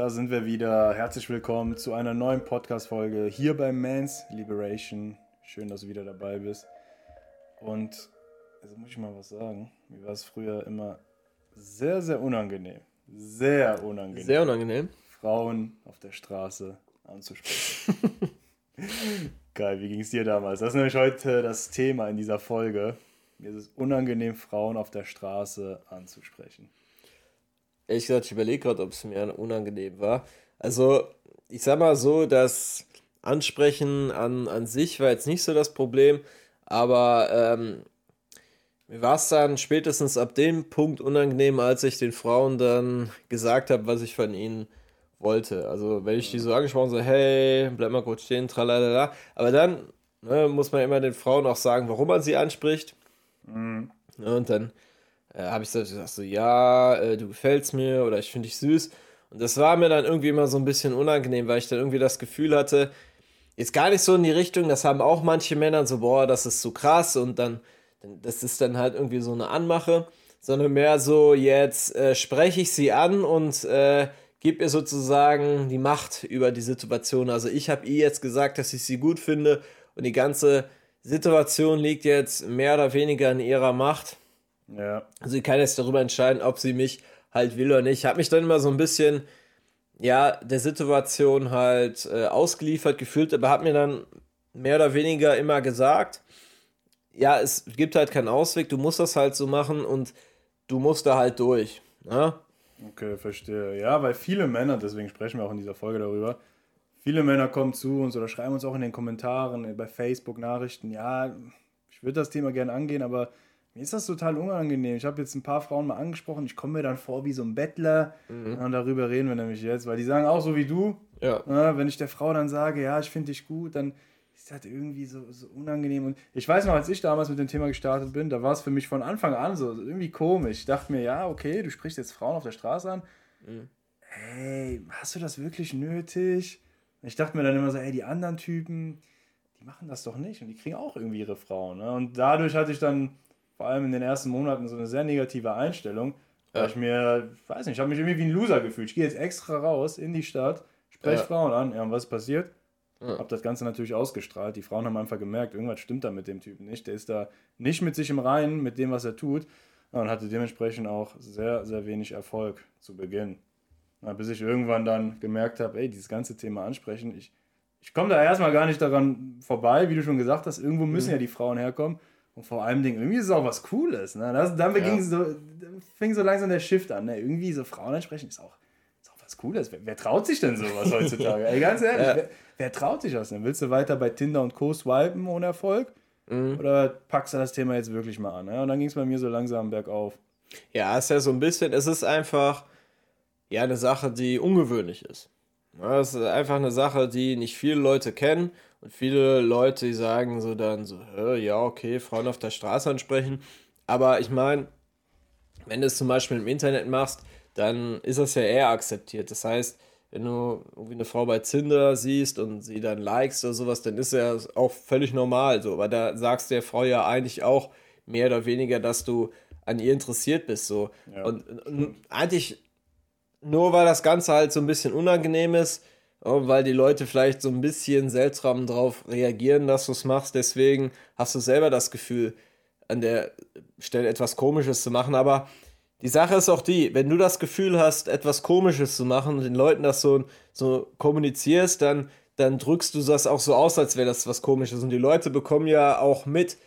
Da sind wir wieder. Herzlich willkommen zu einer neuen Podcast-Folge hier bei Man's Liberation. Schön, dass du wieder dabei bist. Und also muss ich mal was sagen. Mir war es früher immer sehr, sehr unangenehm. Sehr unangenehm. Sehr unangenehm. Frauen auf der Straße anzusprechen. Geil, wie ging es dir damals? Das ist nämlich heute das Thema in dieser Folge. Mir ist es unangenehm, Frauen auf der Straße anzusprechen. Ehrlich gesagt, ich überlege gerade, ob es mir unangenehm war. Also, ich sag mal so, das Ansprechen an, an sich war jetzt nicht so das Problem, aber ähm, mir war es dann spätestens ab dem Punkt unangenehm, als ich den Frauen dann gesagt habe, was ich von ihnen wollte. Also wenn ich die so angesprochen so, hey, bleib mal kurz stehen, tralalala. Aber dann ne, muss man immer den Frauen auch sagen, warum man sie anspricht. Mhm. Und dann äh, habe ich gesagt, so, ja, äh, du gefällst mir oder ich finde dich süß. Und das war mir dann irgendwie immer so ein bisschen unangenehm, weil ich dann irgendwie das Gefühl hatte, jetzt gar nicht so in die Richtung, das haben auch manche Männer so, boah, das ist so krass und dann das ist dann halt irgendwie so eine Anmache, sondern mehr so, jetzt äh, spreche ich sie an und äh, gebe ihr sozusagen die Macht über die Situation. Also ich habe ihr jetzt gesagt, dass ich sie gut finde und die ganze Situation liegt jetzt mehr oder weniger in ihrer Macht. Ja. Also sie kann jetzt darüber entscheiden, ob sie mich halt will oder nicht. Ich habe mich dann immer so ein bisschen, ja, der Situation halt äh, ausgeliefert gefühlt, aber habe mir dann mehr oder weniger immer gesagt, ja, es gibt halt keinen Ausweg, du musst das halt so machen und du musst da halt durch. Ne? Okay, verstehe. Ja, weil viele Männer, deswegen sprechen wir auch in dieser Folge darüber, viele Männer kommen zu uns oder schreiben uns auch in den Kommentaren, äh, bei Facebook Nachrichten, ja, ich würde das Thema gerne angehen, aber mir ist das total unangenehm. Ich habe jetzt ein paar Frauen mal angesprochen, ich komme mir dann vor wie so ein Bettler. Mhm. Und darüber reden wir nämlich jetzt, weil die sagen auch so wie du. Ja. Ne, wenn ich der Frau dann sage, ja, ich finde dich gut, dann ist halt irgendwie so, so unangenehm. Und ich weiß noch, als ich damals mit dem Thema gestartet bin, da war es für mich von Anfang an so, irgendwie komisch. Ich dachte mir, ja, okay, du sprichst jetzt Frauen auf der Straße an. Mhm. Hey, hast du das wirklich nötig? Ich dachte mir dann immer so, ey, die anderen Typen, die machen das doch nicht und die kriegen auch irgendwie ihre Frauen. Ne? Und dadurch hatte ich dann vor allem in den ersten Monaten so eine sehr negative Einstellung, weil ich mir, weiß nicht, ich habe mich irgendwie wie ein Loser gefühlt. Ich gehe jetzt extra raus in die Stadt, spreche ja. Frauen an. Ja, und was ist passiert? Ja. Hab das Ganze natürlich ausgestrahlt. Die Frauen haben einfach gemerkt, irgendwas stimmt da mit dem Typen nicht. Der ist da nicht mit sich im Reinen, mit dem, was er tut. Und hatte dementsprechend auch sehr, sehr wenig Erfolg zu Beginn. Na, bis ich irgendwann dann gemerkt habe, ey, dieses ganze Thema ansprechen, ich, ich komme da erstmal gar nicht daran vorbei, wie du schon gesagt hast, irgendwo müssen mhm. ja die Frauen herkommen. Und vor allem Dingen, irgendwie ist es auch was Cooles. Ne? Das, dann ja. so, fing so langsam der Shift an. Ne? Irgendwie so Frauen ansprechen ist auch, ist auch was Cooles. Wer, wer traut sich denn sowas heutzutage? Ey, ganz ehrlich, ja. wer, wer traut sich das denn? Willst du weiter bei Tinder und Co. swipen ohne Erfolg? Mhm. Oder packst du das Thema jetzt wirklich mal an? Ja? Und dann ging es bei mir so langsam bergauf. Ja, es ist ja so ein bisschen, es ist einfach ja eine Sache, die ungewöhnlich ist. Es ist einfach eine Sache, die nicht viele Leute kennen und viele Leute, die sagen so dann so, ja, okay, Frauen auf der Straße ansprechen. Aber ich meine, wenn du es zum Beispiel im Internet machst, dann ist das ja eher akzeptiert. Das heißt, wenn du irgendwie eine Frau bei Zinder siehst und sie dann likest oder sowas, dann ist ja auch völlig normal so. Aber da sagst du der Frau ja eigentlich auch mehr oder weniger, dass du an ihr interessiert bist. So. Ja, und, und eigentlich nur weil das Ganze halt so ein bisschen unangenehm ist, weil die Leute vielleicht so ein bisschen seltsam drauf reagieren, dass du es machst. Deswegen hast du selber das Gefühl, an der Stelle etwas Komisches zu machen. Aber die Sache ist auch die, wenn du das Gefühl hast, etwas Komisches zu machen und den Leuten das so, so kommunizierst, dann, dann drückst du das auch so aus, als wäre das was Komisches. Und die Leute bekommen ja auch mit,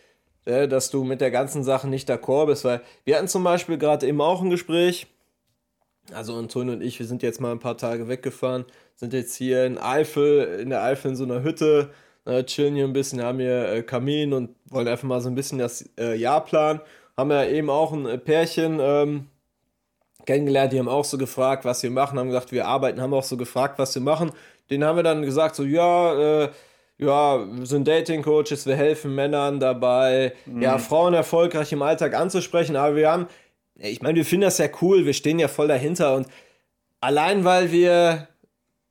äh, dass du mit der ganzen Sache nicht d'accord bist, weil wir hatten zum Beispiel gerade eben auch ein Gespräch. Also Antonio und ich, wir sind jetzt mal ein paar Tage weggefahren, sind jetzt hier in Eifel, in der Eifel in so einer Hütte, äh, chillen hier ein bisschen, haben hier äh, Kamin und wollen einfach mal so ein bisschen das äh, Jahr planen haben ja eben auch ein Pärchen ähm, kennengelernt, die haben auch so gefragt, was wir machen, haben gesagt, wir arbeiten, haben auch so gefragt, was wir machen. Den haben wir dann gesagt, so, ja, äh, ja, wir sind Dating-Coaches, wir helfen Männern dabei, mhm. ja, Frauen erfolgreich im Alltag anzusprechen, aber wir haben, ich meine, wir finden das ja cool, wir stehen ja voll dahinter und allein weil wir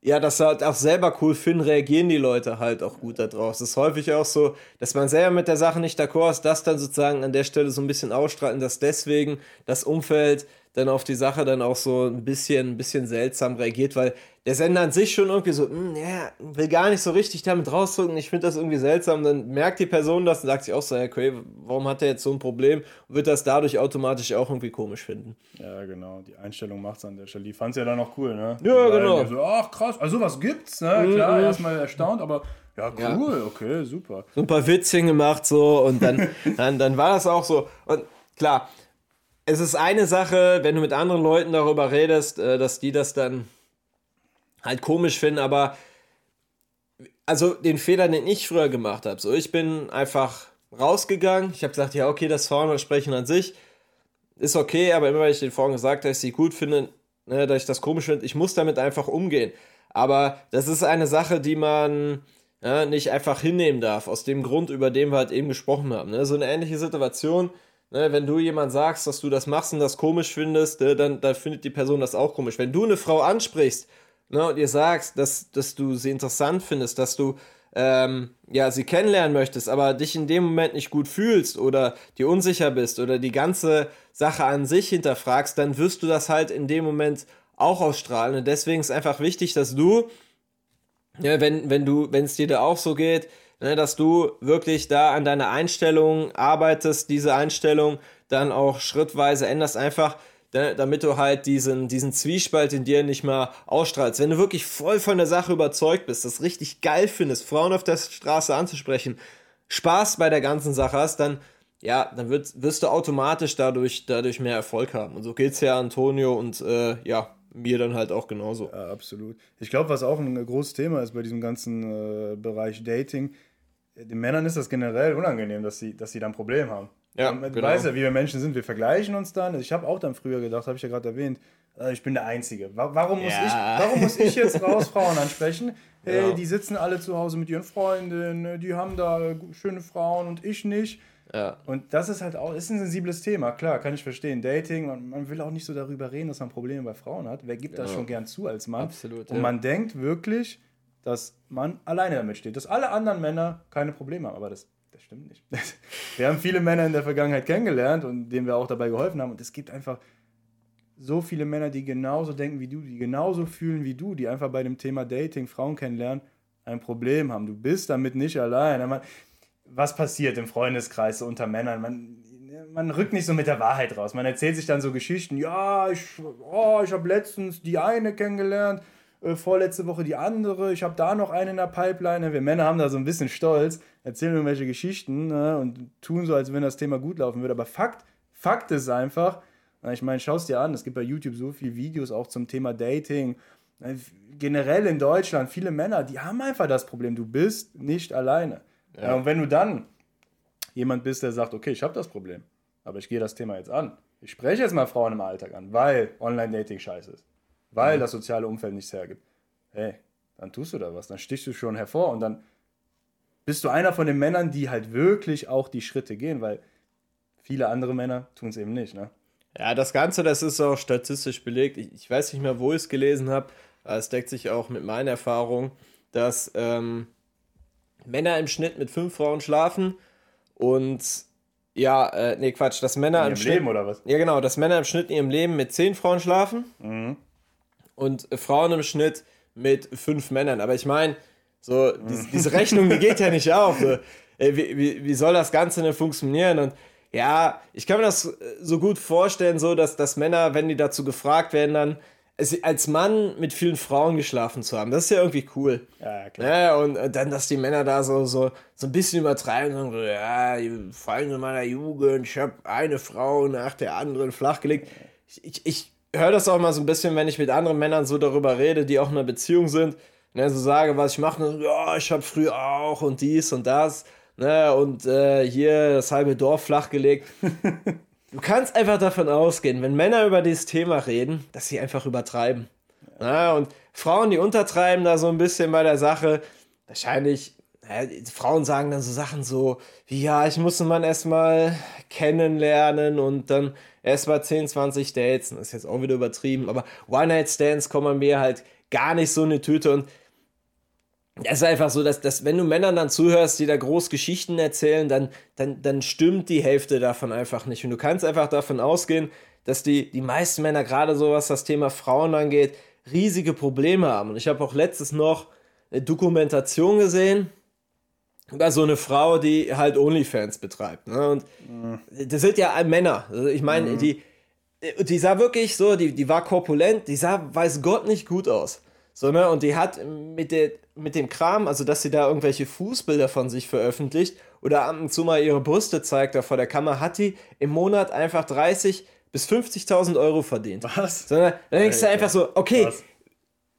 ja, das halt auch selber cool finden, reagieren die Leute halt auch gut darauf. Es ist häufig auch so, dass man selber mit der Sache nicht d'accord ist, das dann sozusagen an der Stelle so ein bisschen ausstrahlen, dass deswegen das Umfeld dann auf die Sache dann auch so ein bisschen, ein bisschen seltsam reagiert, weil der Sender an sich schon irgendwie so, hm, ja, will gar nicht so richtig damit rausdrücken, ich finde das irgendwie seltsam, dann merkt die Person das und sagt sich auch so, okay, warum hat er jetzt so ein Problem und wird das dadurch automatisch auch irgendwie komisch finden. Ja, genau, die Einstellung macht es an der Stelle. Die fand es ja dann auch cool, ne? Ja, genau. So, ach krass, also was gibt's, ne? Klar, mhm. erstmal erstaunt, aber ja, cool, ja. okay, super. So ein paar Witzchen gemacht so und dann, dann, dann war das auch so. Und klar, es ist eine Sache, wenn du mit anderen Leuten darüber redest, äh, dass die das dann halt komisch finden, aber also den Fehler, den ich früher gemacht habe, so ich bin einfach rausgegangen, ich habe gesagt, ja, okay, das Frauensprechen an sich ist okay, aber immer wenn ich den Frauen gesagt habe, dass ich sie gut finde, ne, dass ich das komisch finde, ich muss damit einfach umgehen. Aber das ist eine Sache, die man ja, nicht einfach hinnehmen darf, aus dem Grund, über den wir halt eben gesprochen haben. Ne? So eine ähnliche Situation, Ne, wenn du jemand sagst, dass du das machst und das komisch findest, ne, dann, dann findet die Person das auch komisch. Wenn du eine Frau ansprichst ne, und ihr sagst, dass, dass du sie interessant findest, dass du ähm, ja, sie kennenlernen möchtest, aber dich in dem Moment nicht gut fühlst oder dir unsicher bist oder die ganze Sache an sich hinterfragst, dann wirst du das halt in dem Moment auch ausstrahlen. Und deswegen ist einfach wichtig, dass du, ja, wenn, wenn du, wenn es dir da auch so geht, ne, dass du wirklich da an deiner Einstellung arbeitest, diese Einstellung dann auch schrittweise änderst, einfach ne, damit du halt diesen, diesen Zwiespalt in dir nicht mehr ausstrahlst. Wenn du wirklich voll von der Sache überzeugt bist, das richtig geil findest, Frauen auf der Straße anzusprechen, Spaß bei der ganzen Sache hast, dann ja, dann wird, wirst du automatisch dadurch, dadurch mehr Erfolg haben. Und so geht's ja Antonio und äh, ja, mir dann halt auch genauso. Ja, absolut. Ich glaube, was auch ein großes Thema ist bei diesem ganzen äh, Bereich Dating, den Männern ist das generell unangenehm, dass sie, dass sie da ein Problem haben. Ja, du genau. weißt ja, wie wir Menschen sind, wir vergleichen uns dann. Ich habe auch dann früher gedacht, habe ich ja gerade erwähnt, äh, ich bin der Einzige. Warum muss, ja. ich, warum muss ich jetzt raus Frauen ansprechen? Hey, ja. die sitzen alle zu Hause mit ihren Freundinnen, die haben da schöne Frauen und ich nicht. Ja. Und das ist halt auch, ist ein sensibles Thema, klar, kann ich verstehen. Dating, man, man will auch nicht so darüber reden, dass man Probleme bei Frauen hat. Wer gibt das schon gern zu als Mann? Absolut. Und man denkt wirklich, dass man alleine damit steht, dass alle anderen Männer keine Probleme haben. Aber das, das stimmt nicht. Wir haben viele Männer in der Vergangenheit kennengelernt und denen wir auch dabei geholfen haben. Und es gibt einfach so viele Männer, die genauso denken wie du, die genauso fühlen wie du, die einfach bei dem Thema Dating, Frauen kennenlernen, ein Problem haben. Du bist damit nicht allein. Was passiert im Freundeskreis so unter Männern? Man, man rückt nicht so mit der Wahrheit raus. Man erzählt sich dann so Geschichten. Ja, ich, oh, ich habe letztens die eine kennengelernt äh, vorletzte Woche die andere, ich habe da noch eine in der Pipeline. Wir Männer haben da so ein bisschen Stolz, erzählen irgendwelche Geschichten ne, und tun so, als wenn das Thema gut laufen würde. Aber Fakt, Fakt ist einfach, ich meine, schau es dir an, es gibt bei YouTube so viele Videos auch zum Thema Dating. Äh, generell in Deutschland, viele Männer, die haben einfach das Problem, du bist nicht alleine. Ja. Ja, und wenn du dann jemand bist, der sagt, okay, ich habe das Problem, aber ich gehe das Thema jetzt an. Ich spreche jetzt mal Frauen im Alltag an, weil Online-Dating scheiße ist weil das soziale Umfeld nichts hergibt. Hey, dann tust du da was, dann stichst du schon hervor und dann bist du einer von den Männern, die halt wirklich auch die Schritte gehen, weil viele andere Männer tun es eben nicht, ne? Ja, das Ganze, das ist auch statistisch belegt. Ich, ich weiß nicht mehr, wo ich es gelesen habe, aber es deckt sich auch mit meiner Erfahrung, dass ähm, Männer im Schnitt mit fünf Frauen schlafen und ja, äh, nee, Quatsch, dass Männer in im Schnitt, Leben oder was? Ja, genau, dass Männer im Schnitt in ihrem Leben mit zehn Frauen schlafen. Mhm und Frauen im Schnitt mit fünf Männern. Aber ich meine, so, diese, diese, Rechnung, die geht ja nicht auf. So. Wie, wie, wie soll das Ganze denn funktionieren? Und ja, ich kann mir das so gut vorstellen, so dass, dass Männer, wenn die dazu gefragt werden, dann als Mann mit vielen Frauen geschlafen zu haben. Das ist ja irgendwie cool. Ja, klar. Ja, und dann, dass die Männer da so, so, so ein bisschen übertreiben und sagen, ja, Freunde meiner Jugend, ich habe eine Frau nach der anderen flachgelegt. Ich, ich, ich höre das auch mal so ein bisschen, wenn ich mit anderen Männern so darüber rede, die auch in einer Beziehung sind. Ne, so sage, was ich mache, ne, ja, ich habe früher auch und dies und das. Ne, und äh, hier das halbe Dorf flachgelegt. du kannst einfach davon ausgehen, wenn Männer über dieses Thema reden, dass sie einfach übertreiben. Ja. Ne, und Frauen, die untertreiben da so ein bisschen bei der Sache, wahrscheinlich ja, Frauen sagen dann so Sachen so, wie ja, ich muss einen Mann erstmal kennenlernen und dann erstmal 10, 20 Dates. Das ist jetzt auch wieder übertrieben, aber One-Night-Stands kommen mir halt gar nicht so eine Tüte und es ist einfach so, dass, dass wenn du Männern dann zuhörst, die da groß Geschichten erzählen, dann, dann, dann stimmt die Hälfte davon einfach nicht. Und du kannst einfach davon ausgehen, dass die, die meisten Männer, gerade so was das Thema Frauen angeht, riesige Probleme haben. Und ich habe auch letztes noch eine Dokumentation gesehen über so eine Frau, die halt OnlyFans betreibt. Ne? Und mhm. das sind ja Männer. Also ich meine, mhm. die, die sah wirklich so, die, die war korpulent, die sah, weiß Gott, nicht gut aus. So, ne? Und die hat mit, der, mit dem Kram, also dass sie da irgendwelche Fußbilder von sich veröffentlicht oder ab und zu mal ihre Brüste zeigt da vor der Kamera, hat die im Monat einfach 30 bis 50.000 Euro verdient. Was? Sondern dann denkst du einfach so, okay, Was?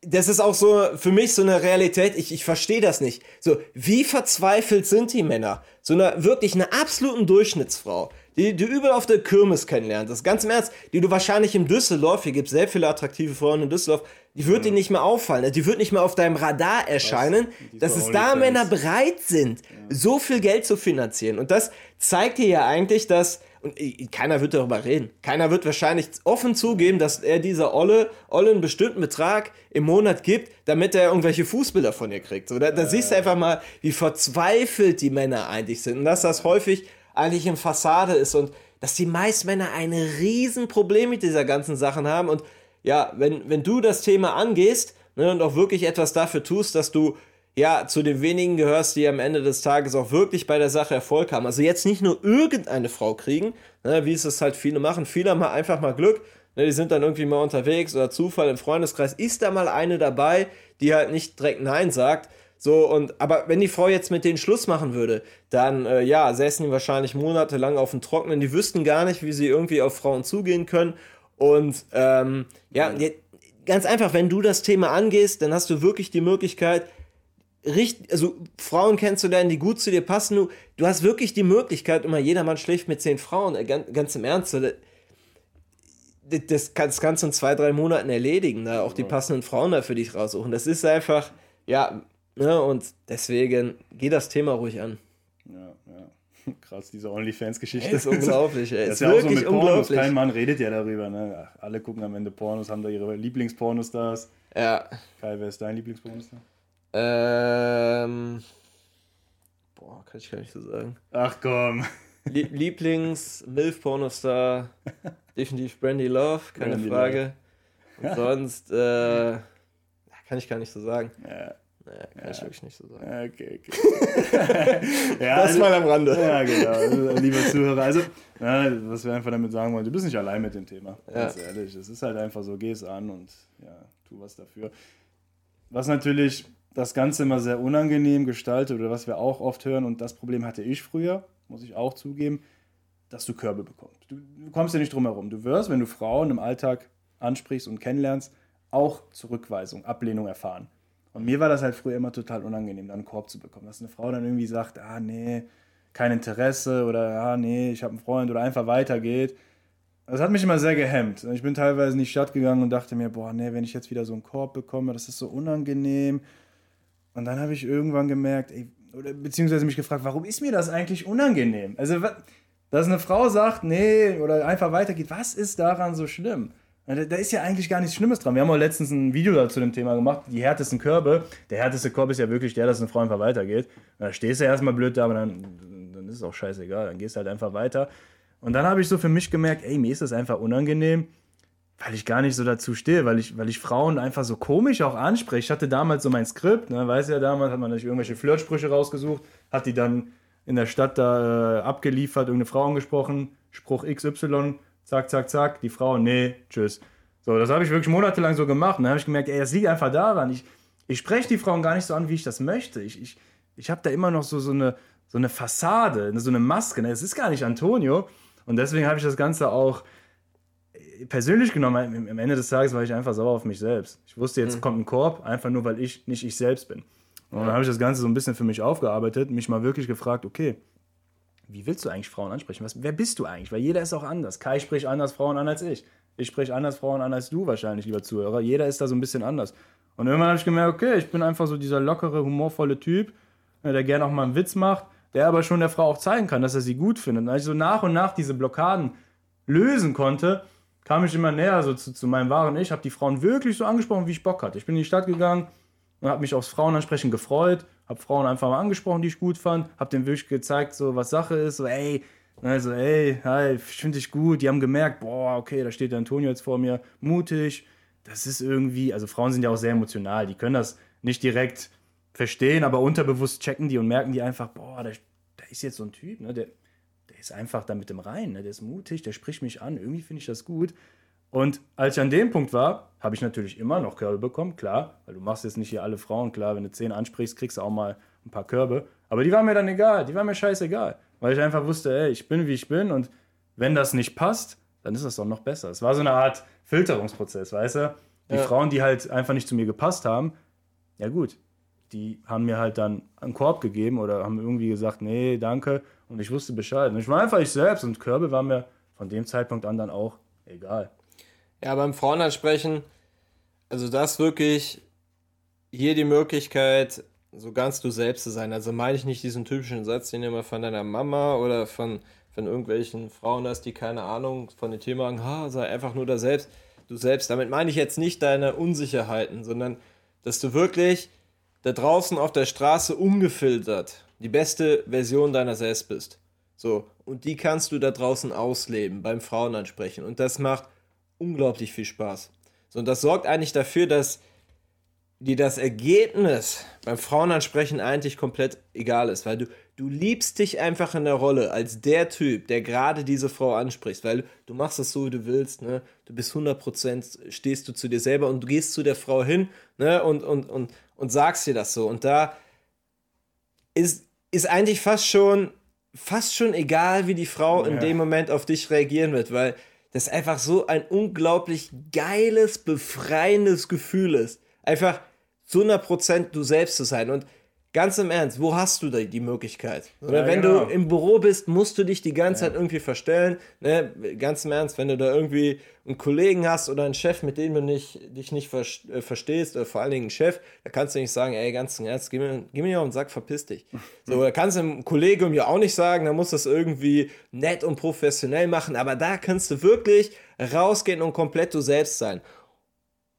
Das ist auch so für mich so eine Realität, ich, ich verstehe das nicht. So, wie verzweifelt sind die Männer? So eine wirklich eine absoluten Durchschnittsfrau, die du überall auf der Kirmes kennenlernst. Das ist ganz im Ernst, die du wahrscheinlich im Düsseldorf, hier gibt es sehr viele attraktive Frauen in Düsseldorf, die wird mhm. dir nicht mehr auffallen, die wird nicht mehr auf deinem Radar erscheinen, dass es da Männer bereit sind, ja. so viel Geld zu finanzieren. Und das zeigt dir ja eigentlich, dass und keiner wird darüber reden. Keiner wird wahrscheinlich offen zugeben, dass er dieser Olle, Olle einen bestimmten Betrag im Monat gibt, damit er irgendwelche Fußbilder von ihr kriegt. So, da, da siehst du einfach mal, wie verzweifelt die Männer eigentlich sind und dass das häufig eigentlich in Fassade ist und dass die meisten Männer ein Riesenproblem mit dieser ganzen Sachen haben und ja, wenn, wenn du das Thema angehst ne, und auch wirklich etwas dafür tust, dass du ja, zu den wenigen gehörst, die am Ende des Tages auch wirklich bei der Sache Erfolg haben. Also jetzt nicht nur irgendeine Frau kriegen, ne, wie es es halt viele machen. Viele haben einfach mal Glück, ne, die sind dann irgendwie mal unterwegs oder Zufall im Freundeskreis. Ist da mal eine dabei, die halt nicht direkt Nein sagt. So, und, aber wenn die Frau jetzt mit denen Schluss machen würde, dann, äh, ja, säßen die wahrscheinlich monatelang auf dem Trockenen. Die wüssten gar nicht, wie sie irgendwie auf Frauen zugehen können. Und, ähm, ja, ganz einfach, wenn du das Thema angehst, dann hast du wirklich die Möglichkeit, richtig, also Frauen kennenzulernen, die gut zu dir passen. Du, du hast wirklich die Möglichkeit, immer jeder schläft mit zehn Frauen, äh, ganz, ganz im Ernst. Das, das, das kannst du in zwei, drei Monaten erledigen, da auch die passenden Frauen da für dich raussuchen. Das ist einfach, ja, ne, und deswegen geh das Thema ruhig an. Ja, ja. Krass, diese OnlyFans-Geschichte. Ist unglaublich, ey. Das ist ja wirklich auch so mit Pornos. Kein Mann redet ja darüber, ne? Alle gucken am Ende Pornos, haben da ihre Lieblingspornostars. Ja. Kai, wer ist dein Lieblingspornostar? Ähm. Boah, kann ich gar nicht so sagen. Ach komm. Lieblings-Milf-Pornostar, definitiv Brandy Love, keine Brandy Frage. Love. Und sonst, äh, kann ich gar nicht so sagen. Ja. Naja, kann ja. ich wirklich nicht so sagen. Okay, okay. ja, das also, mal am Rande. Ja, genau. Also, liebe Zuhörer, also, ja, was wir einfach damit sagen wollen, du bist nicht allein mit dem Thema. Ganz ja. ehrlich. Es ist halt einfach so, geh es an und ja, tu was dafür. Was natürlich das Ganze immer sehr unangenehm gestaltet oder was wir auch oft hören, und das Problem hatte ich früher, muss ich auch zugeben, dass du Körbe bekommst. Du, du kommst ja nicht drum herum. Du wirst, wenn du Frauen im Alltag ansprichst und kennenlernst, auch Zurückweisung, Ablehnung erfahren. Und mir war das halt früher immer total unangenehm, dann einen Korb zu bekommen. Dass eine Frau dann irgendwie sagt, ah nee, kein Interesse oder ah nee, ich habe einen Freund oder einfach weitergeht. Das hat mich immer sehr gehemmt. Ich bin teilweise in die Stadt gegangen und dachte mir, boah, nee, wenn ich jetzt wieder so einen Korb bekomme, das ist so unangenehm. Und dann habe ich irgendwann gemerkt, ey, oder beziehungsweise mich gefragt, warum ist mir das eigentlich unangenehm? Also, dass eine Frau sagt, nee, oder einfach weitergeht, was ist daran so schlimm? Da ist ja eigentlich gar nichts Schlimmes dran. Wir haben auch letztens ein Video dazu dem Thema gemacht, die härtesten Körbe. Der härteste Korb ist ja wirklich der, dass eine Frau einfach weitergeht. Da stehst du erstmal blöd da, aber dann, dann ist es auch scheißegal. Dann gehst du halt einfach weiter. Und dann habe ich so für mich gemerkt, ey, mir ist das einfach unangenehm weil ich gar nicht so dazu stehe, weil ich, weil ich Frauen einfach so komisch auch anspreche. Ich hatte damals so mein Skript, ne, weiß ja damals, hat man natürlich irgendwelche Flirtsprüche rausgesucht, hat die dann in der Stadt da äh, abgeliefert, irgendeine Frau angesprochen, Spruch XY, zack, zack, zack, die Frau, nee, tschüss. So, das habe ich wirklich monatelang so gemacht. Und dann habe ich gemerkt, ey, das liegt einfach daran. Ich, ich spreche die Frauen gar nicht so an, wie ich das möchte. Ich, ich, ich habe da immer noch so, so, eine, so eine Fassade, so eine Maske. Ne? Es ist gar nicht Antonio. Und deswegen habe ich das Ganze auch persönlich genommen, am Ende des Tages war ich einfach sauer auf mich selbst. Ich wusste, jetzt mhm. kommt ein Korb, einfach nur, weil ich nicht ich selbst bin. Und dann habe ich das Ganze so ein bisschen für mich aufgearbeitet, mich mal wirklich gefragt, okay, wie willst du eigentlich Frauen ansprechen? Was, wer bist du eigentlich? Weil jeder ist auch anders. Kai spricht anders Frauen an als ich. Ich spreche anders Frauen an als du wahrscheinlich, lieber Zuhörer. Jeder ist da so ein bisschen anders. Und irgendwann habe ich gemerkt, okay, ich bin einfach so dieser lockere, humorvolle Typ, äh, der gerne auch mal einen Witz macht, der aber schon der Frau auch zeigen kann, dass er sie gut findet. Und als ich so nach und nach diese Blockaden lösen konnte, kam ich immer näher so zu, zu meinem wahren Ich, habe die Frauen wirklich so angesprochen, wie ich Bock hatte. Ich bin in die Stadt gegangen und habe mich aufs Frauenansprechen gefreut, habe Frauen einfach mal angesprochen, die ich gut fand, habe denen wirklich gezeigt, so was Sache ist, so ey, also ey, hi, ich finde dich gut. Die haben gemerkt, boah, okay, da steht der Antonio jetzt vor mir, mutig. Das ist irgendwie, also Frauen sind ja auch sehr emotional, die können das nicht direkt verstehen, aber unterbewusst checken die und merken die einfach, boah, da, da ist jetzt so ein Typ, ne, der, ist einfach da mit dem Rein, ne, der ist mutig, der spricht mich an, irgendwie finde ich das gut. Und als ich an dem Punkt war, habe ich natürlich immer noch Körbe bekommen, klar, weil du machst jetzt nicht hier alle Frauen, klar, wenn du zehn ansprichst, kriegst du auch mal ein paar Körbe. Aber die waren mir dann egal, die waren mir scheißegal, weil ich einfach wusste, ey, ich bin wie ich bin und wenn das nicht passt, dann ist das doch noch besser. Es war so eine Art Filterungsprozess, weißt du? Die ja. Frauen, die halt einfach nicht zu mir gepasst haben, ja gut, die haben mir halt dann einen Korb gegeben oder haben irgendwie gesagt, nee, danke. Und ich wusste Bescheid. Und ich war einfach ich selbst und Körbe war mir von dem Zeitpunkt an dann auch egal. Ja, beim Frauenansprechen, also das wirklich hier die Möglichkeit, so ganz du selbst zu sein. Also meine ich nicht diesen typischen Satz, den du immer von deiner Mama oder von, von irgendwelchen Frauen hast, die keine Ahnung von dem Thema haben, ha, sei einfach nur da selbst, du selbst. Damit meine ich jetzt nicht deine Unsicherheiten, sondern dass du wirklich da draußen auf der Straße ungefiltert die beste Version deiner selbst bist. So, und die kannst du da draußen ausleben, beim Frauenansprechen. Und das macht unglaublich viel Spaß. So, und das sorgt eigentlich dafür, dass dir das Ergebnis beim Frauenansprechen eigentlich komplett egal ist, weil du, du liebst dich einfach in der Rolle als der Typ, der gerade diese Frau anspricht, weil du machst es so, wie du willst, ne? du bist 100%, stehst du zu dir selber und du gehst zu der Frau hin ne? und, und, und, und sagst dir das so. Und da ist, ist eigentlich fast schon, fast schon egal, wie die Frau ja. in dem Moment auf dich reagieren wird, weil das einfach so ein unglaublich geiles, befreiendes Gefühl ist. Einfach zu 100% du selbst zu sein. Und ganz im Ernst, wo hast du da die Möglichkeit? Oder ja, wenn genau. du im Büro bist, musst du dich die ganze ja. Zeit irgendwie verstellen. Ne? Ganz im Ernst, wenn du da irgendwie einen Kollegen hast oder einen Chef, mit dem du nicht, dich nicht ver äh, verstehst, oder vor allen Dingen einen Chef, da kannst du nicht sagen, ey, ganz im Ernst, geh mir, geh mir auf den Sack, verpiss dich. So, da kannst du im Kollegium ja auch nicht sagen, da musst du das irgendwie nett und professionell machen, aber da kannst du wirklich rausgehen und komplett du selbst sein.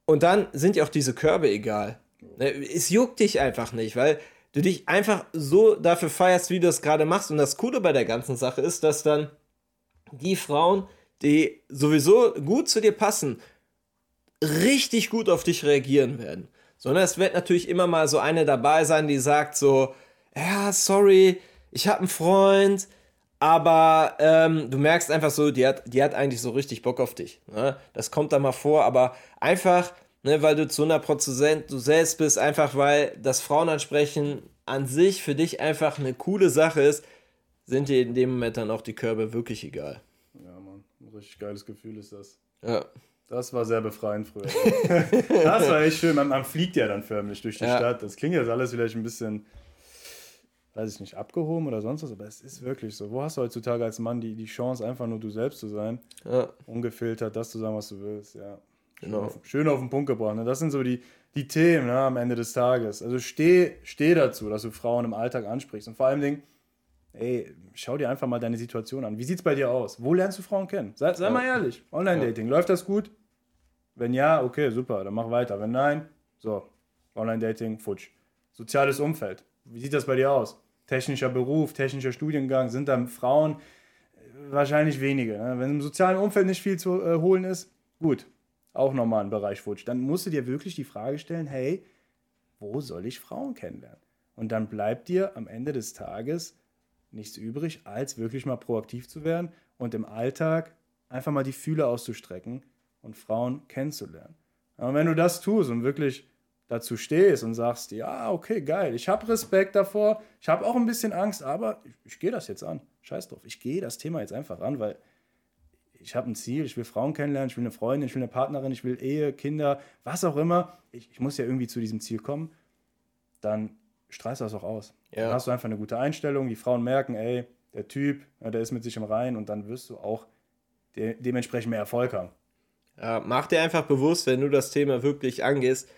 Und dann sind ja auch diese Körbe egal. Ne, es juckt dich einfach nicht, weil du dich einfach so dafür feierst, wie du es gerade machst. Und das Coole bei der ganzen Sache ist, dass dann die Frauen, die sowieso gut zu dir passen, richtig gut auf dich reagieren werden. Sondern es wird natürlich immer mal so eine dabei sein, die sagt so, ja, sorry, ich habe einen Freund, aber ähm, du merkst einfach so, die hat, die hat eigentlich so richtig Bock auf dich. Ne? Das kommt da mal vor, aber einfach, ne, weil du zu 100% du selbst bist, einfach weil das Frauenansprechen an sich für dich einfach eine coole Sache ist, sind dir in dem Moment dann auch die Körbe wirklich egal. Ja, Mann, ein richtig geiles Gefühl ist das. Ja. Das war sehr befreiend früher. das war echt schön. Man, man, fliegt ja dann förmlich durch die ja. Stadt. Das klingt jetzt alles vielleicht ein bisschen, weiß ich nicht, abgehoben oder sonst was, aber es ist wirklich so. Wo hast du heutzutage als Mann die, die Chance, einfach nur du selbst zu sein? Ja. Ungefiltert, das zu sagen, was du willst, ja. Schön, auf, schön auf den Punkt gebracht. Ne? Das sind so die, die Themen ne, am Ende des Tages. Also steh, steh dazu, dass du Frauen im Alltag ansprichst. Und vor allem Dingen, ey, schau dir einfach mal deine Situation an. Wie sieht es bei dir aus? Wo lernst du Frauen kennen? Sei, sei ja. mal ehrlich. Online-Dating, ja. läuft das gut? Wenn ja, okay, super, dann mach weiter. Wenn nein, so, Online-Dating, futsch. Soziales Umfeld, wie sieht das bei dir aus? Technischer Beruf, technischer Studiengang, sind da Frauen wahrscheinlich wenige. Ne? Wenn im sozialen Umfeld nicht viel zu äh, holen ist, gut, auch nochmal ein Bereich futsch. Dann musst du dir wirklich die Frage stellen, hey, wo soll ich Frauen kennenlernen? Und dann bleibt dir am Ende des Tages nichts übrig, als wirklich mal proaktiv zu werden und im Alltag einfach mal die Fühle auszustrecken und Frauen kennenzulernen. Und wenn du das tust und wirklich dazu stehst und sagst, ja, okay, geil, ich habe Respekt davor, ich habe auch ein bisschen Angst, aber ich, ich gehe das jetzt an. Scheiß drauf, ich gehe das Thema jetzt einfach an, weil ich habe ein Ziel, ich will Frauen kennenlernen, ich will eine Freundin, ich will eine Partnerin, ich will Ehe, Kinder, was auch immer. Ich, ich muss ja irgendwie zu diesem Ziel kommen. Dann strahlst du das auch aus. Ja. Dann hast du einfach eine gute Einstellung. Die Frauen merken, ey, der Typ, der ist mit sich im Reinen und dann wirst du auch de dementsprechend mehr Erfolg haben. Ja, mach dir einfach bewusst, wenn du das Thema wirklich angehst,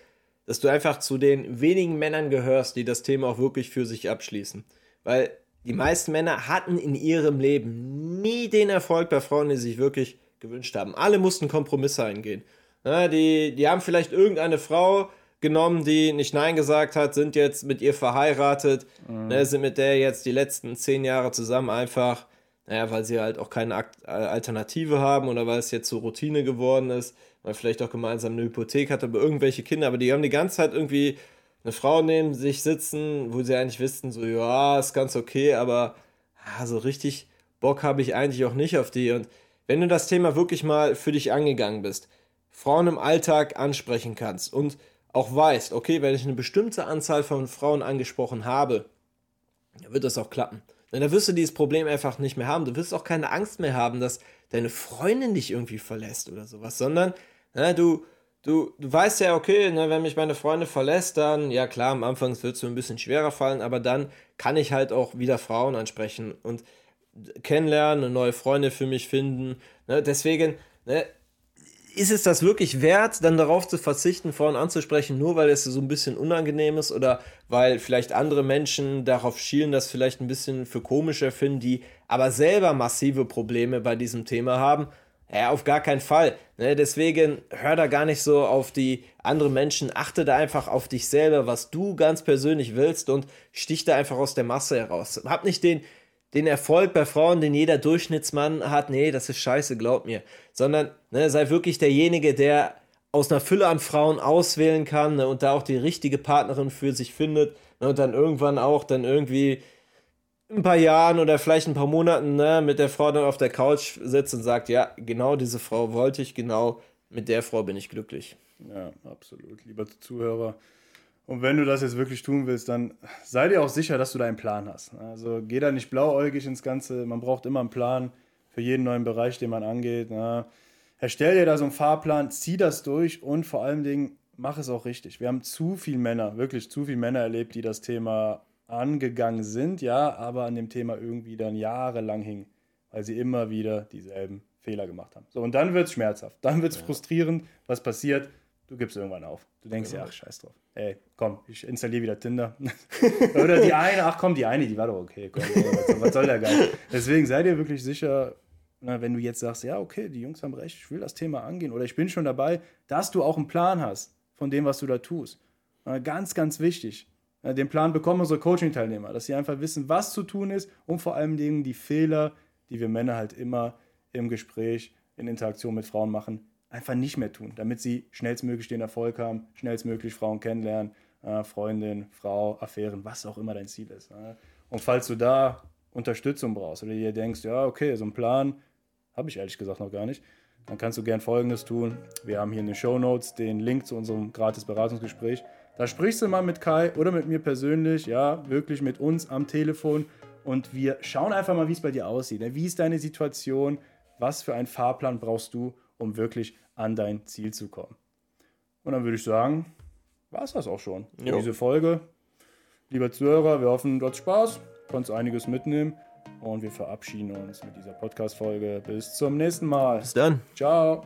dass du einfach zu den wenigen Männern gehörst, die das Thema auch wirklich für sich abschließen. Weil die meisten Männer hatten in ihrem Leben nie den Erfolg bei Frauen, die sich wirklich gewünscht haben. Alle mussten Kompromisse eingehen. Ja, die, die haben vielleicht irgendeine Frau genommen, die nicht Nein gesagt hat, sind jetzt mit ihr verheiratet, mhm. ne, sind mit der jetzt die letzten zehn Jahre zusammen einfach, naja, weil sie halt auch keine äh, Alternative haben oder weil es jetzt so Routine geworden ist, weil vielleicht auch gemeinsam eine Hypothek hat, aber irgendwelche Kinder, aber die haben die ganze Zeit irgendwie eine Frau neben sich sitzen, wo sie eigentlich wissen, so, ja, ist ganz okay, aber ah, so richtig Bock habe ich eigentlich auch nicht auf die. Und wenn du das Thema wirklich mal für dich angegangen bist, Frauen im Alltag ansprechen kannst und auch weißt, okay, wenn ich eine bestimmte Anzahl von Frauen angesprochen habe, dann wird das auch klappen. Denn da wirst du dieses Problem einfach nicht mehr haben. Du wirst auch keine Angst mehr haben, dass deine Freundin dich irgendwie verlässt oder sowas, sondern na, du, du, du weißt ja, okay, ne, wenn mich meine Freundin verlässt, dann, ja klar, am Anfang wird es so ein bisschen schwerer fallen, aber dann kann ich halt auch wieder Frauen ansprechen und kennenlernen, neue Freundin für mich finden. Ne, deswegen, ne, ist es das wirklich wert, dann darauf zu verzichten, Frauen anzusprechen, nur weil es so ein bisschen unangenehm ist oder weil vielleicht andere Menschen darauf schielen, das vielleicht ein bisschen für komischer finden, die aber selber massive Probleme bei diesem Thema haben? Ja, auf gar keinen Fall. Ne? Deswegen hör da gar nicht so auf die anderen Menschen, achte da einfach auf dich selber, was du ganz persönlich willst und stich da einfach aus der Masse heraus. Hab nicht den den Erfolg bei Frauen, den jeder Durchschnittsmann hat, nee, das ist scheiße, glaub mir. Sondern ne, sei wirklich derjenige, der aus einer Fülle an Frauen auswählen kann ne, und da auch die richtige Partnerin für sich findet ne, und dann irgendwann auch dann irgendwie ein paar Jahren oder vielleicht ein paar Monaten ne, mit der Frau dann auf der Couch sitzt und sagt, ja, genau diese Frau wollte ich, genau mit der Frau bin ich glücklich. Ja, absolut. Lieber Zuhörer, und wenn du das jetzt wirklich tun willst, dann sei dir auch sicher, dass du da einen Plan hast. Also geh da nicht blauäugig ins Ganze. Man braucht immer einen Plan für jeden neuen Bereich, den man angeht. Na, erstell dir da so einen Fahrplan, zieh das durch und vor allen Dingen mach es auch richtig. Wir haben zu viele Männer, wirklich zu viele Männer erlebt, die das Thema angegangen sind, ja, aber an dem Thema irgendwie dann jahrelang hingen, weil sie immer wieder dieselben Fehler gemacht haben. So, und dann wird es schmerzhaft, dann wird es ja. frustrierend, was passiert du gibst irgendwann auf. Du denkst ja, ach, scheiß drauf. Ey, komm, ich installiere wieder Tinder. Oder die eine, ach komm, die eine, die war doch okay. Komm, was, soll der Geil? Deswegen sei dir wirklich sicher, na, wenn du jetzt sagst, ja, okay, die Jungs haben recht, ich will das Thema angehen oder ich bin schon dabei, dass du auch einen Plan hast von dem, was du da tust. Na, ganz, ganz wichtig. Na, den Plan bekommen unsere Coaching-Teilnehmer, dass sie einfach wissen, was zu tun ist und vor allem die Fehler, die wir Männer halt immer im Gespräch, in Interaktion mit Frauen machen, einfach nicht mehr tun, damit sie schnellstmöglich den Erfolg haben, schnellstmöglich Frauen kennenlernen, äh, Freundin, Frau, Affären, was auch immer dein Ziel ist. Äh. Und falls du da Unterstützung brauchst oder dir denkst, ja, okay, so einen Plan habe ich ehrlich gesagt noch gar nicht, dann kannst du gern Folgendes tun. Wir haben hier in den Show Notes den Link zu unserem gratis Beratungsgespräch. Da sprichst du mal mit Kai oder mit mir persönlich, ja, wirklich mit uns am Telefon und wir schauen einfach mal, wie es bei dir aussieht. Ne? Wie ist deine Situation? Was für einen Fahrplan brauchst du, um wirklich an dein Ziel zu kommen. Und dann würde ich sagen, war es das auch schon. Jo. Diese Folge. Lieber Zuhörer, wir hoffen, du hast Spaß, konntest einiges mitnehmen und wir verabschieden uns mit dieser Podcast-Folge. Bis zum nächsten Mal. Bis dann. Ciao.